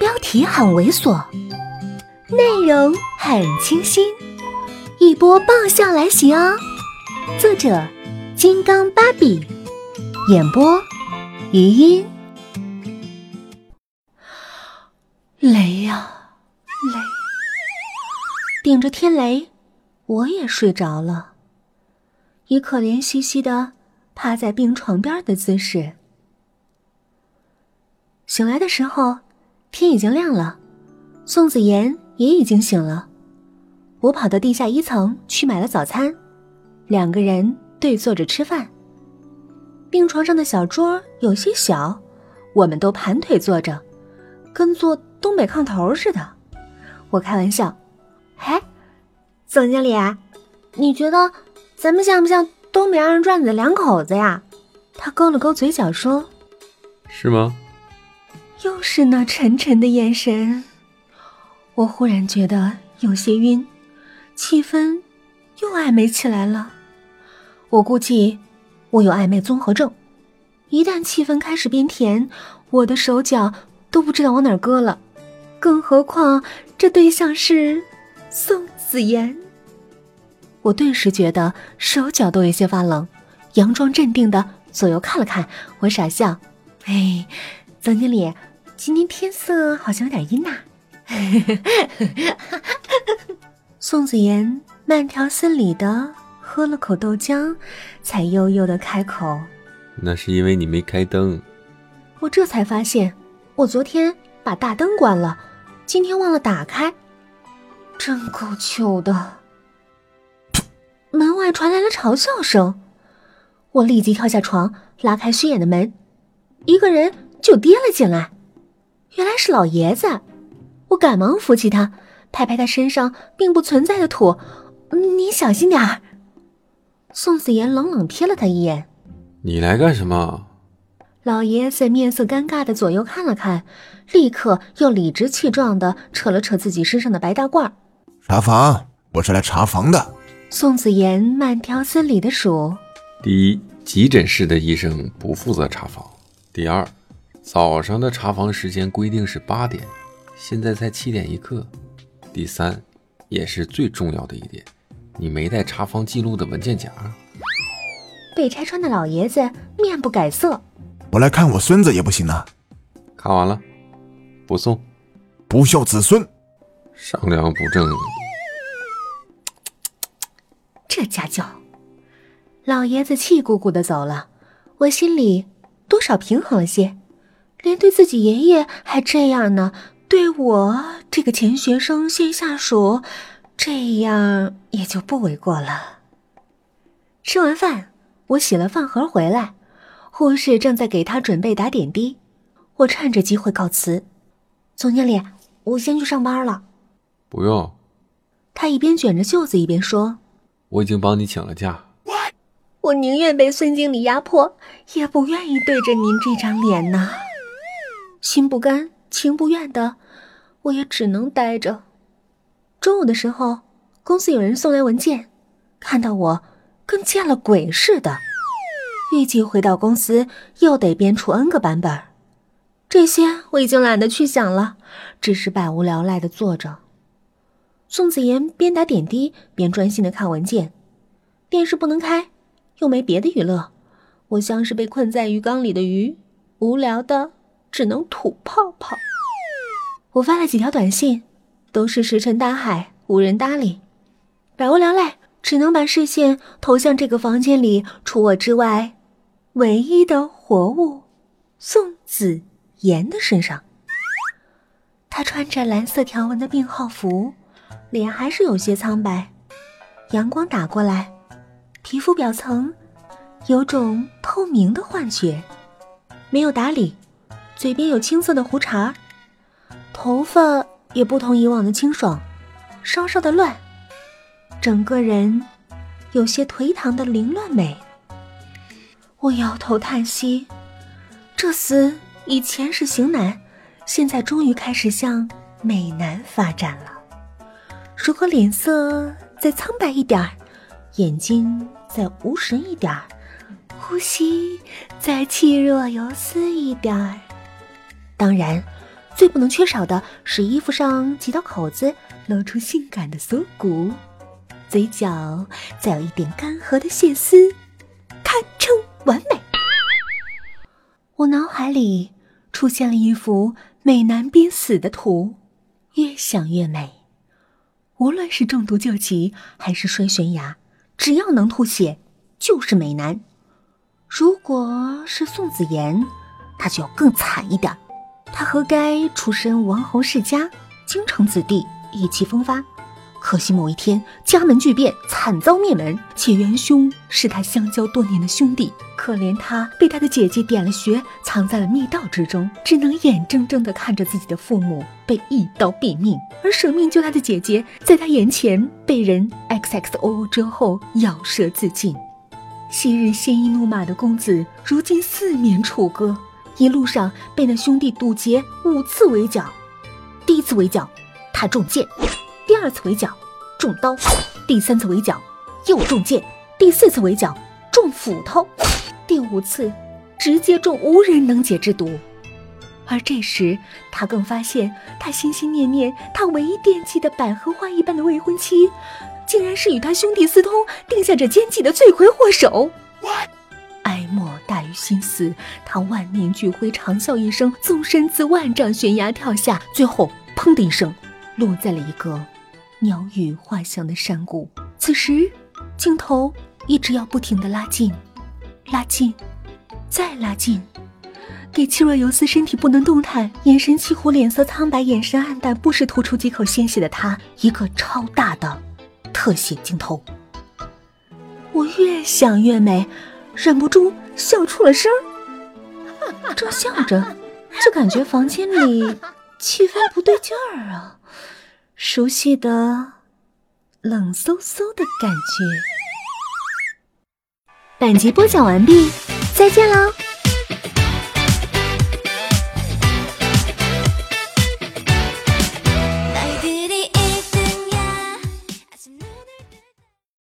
标题很猥琐，内容很清新，一波爆笑来袭哦！作者：金刚芭比，演播：余音。雷呀雷，顶着天雷，我也睡着了，以可怜兮兮的趴在病床边的姿势。醒来的时候。天已经亮了，宋子妍也已经醒了。我跑到地下一层去买了早餐，两个人对坐着吃饭。病床上的小桌有些小，我们都盘腿坐着，跟坐东北炕头似的。我开玩笑：“嘿，总经理，你觉得咱们像不像东北二人转的两口子呀？”他勾了勾嘴角说：“是吗？”又是那沉沉的眼神，我忽然觉得有些晕，气氛又暧昧起来了。我估计我有暧昧综合症，一旦气氛开始变甜，我的手脚都不知道往哪搁了。更何况这对象是宋子妍，我顿时觉得手脚都有些发冷，佯装镇定的左右看了看，我傻笑：“哎，总经理。”今天天色好像有点阴呐。宋子妍慢条斯理的喝了口豆浆，才悠悠的开口：“那是因为你没开灯。”我这才发现，我昨天把大灯关了，今天忘了打开，真够糗的。门外传来了嘲笑声，我立即跳下床，拉开虚掩的门，一个人就跌了进来。原来是老爷子，我赶忙扶起他，拍拍他身上并不存在的土。你小心点儿。宋子妍冷冷瞥了他一眼：“你来干什么？”老爷子面色尴尬的左右看了看，立刻又理直气壮的扯了扯自己身上的白大褂：“查房，我是来查房的。”宋子妍慢条斯理的数：“第一，急诊室的医生不负责查房；第二。”早上的查房时间规定是八点，现在才七点一刻。第三，也是最重要的一点，你没带查房记录的文件夹。被拆穿的老爷子面不改色。我来看我孙子也不行啊。看完了，不送。不孝子孙，上梁不正。这家教，老爷子气鼓鼓的走了，我心里多少平衡了些。连对自己爷爷还这样呢，对我这个钱学生现下属，这样也就不为过了。吃完饭，我洗了饭盒回来，护士正在给他准备打点滴，我趁着机会告辞：“总经理，我先去上班了。”“不用。”他一边卷着袖子一边说：“我已经帮你请了假。”“我宁愿被孙经理压迫，也不愿意对着您这张脸呢。”心不甘情不愿的，我也只能待着。中午的时候，公司有人送来文件，看到我跟见了鬼似的。预计回到公司又得编出 N 个版本，这些我已经懒得去想了，只是百无聊赖的坐着。宋子妍边打点滴边专心的看文件，电视不能开，又没别的娱乐，我像是被困在鱼缸里的鱼，无聊的。只能吐泡泡。我发了几条短信，都是石沉大海，无人搭理。百无聊赖，只能把视线投向这个房间里除我之外唯一的活物宋子妍的身上。她穿着蓝色条纹的病号服，脸还是有些苍白。阳光打过来，皮肤表层有种透明的幻觉。没有打理。嘴边有青色的胡茬，头发也不同以往的清爽，稍稍的乱，整个人有些颓唐的凌乱美。我摇头叹息，这厮以前是型男，现在终于开始向美男发展了。如果脸色再苍白一点儿，眼睛再无神一点儿，呼吸再气若游丝一点儿。当然，最不能缺少的是衣服上几道口子，露出性感的锁骨，嘴角再有一点干涸的血丝，堪称完美。我脑海里出现了一幅美男濒死的图，越想越美。无论是中毒救急还是摔悬崖，只要能吐血，就是美男。如果是宋子妍，他就要更惨一点，他何该出身王侯世家，京城子弟，意气风发。可惜某一天家门巨变，惨遭灭门，且元凶是他相交多年的兄弟。可怜他被他的姐姐点了穴，藏在了密道之中，只能眼睁睁地看着自己的父母被一刀毙命，而舍命救他的姐姐在他眼前被人 X X O 之后咬舌自尽。昔日鲜衣怒马的公子，如今四面楚歌，一路上被那兄弟堵截五次围剿。第一次围剿，他中箭。第二次围剿中刀，第三次围剿又中箭，第四次围剿中斧头，第五次直接中无人能解之毒。而这时，他更发现，他心心念念、他唯一惦记的百合花一般的未婚妻，竟然是与他兄弟私通、定下这奸计的罪魁祸首。于心思，他万念俱灰，长啸一声，纵身自万丈悬崖跳下，最后砰的一声，落在了一个。鸟语花香的山谷，此时镜头一直要不停的拉近，拉近，再拉近，给气若游丝身体不能动弹、眼神气糊、脸色苍白、眼神暗淡、不时吐出几口鲜血的他一个超大的特写镜头。我越想越美，忍不住笑出了声。正笑着，就感觉房间里气氛不对劲儿啊。熟悉的冷飕飕的感觉。本集播讲完毕，再见喽。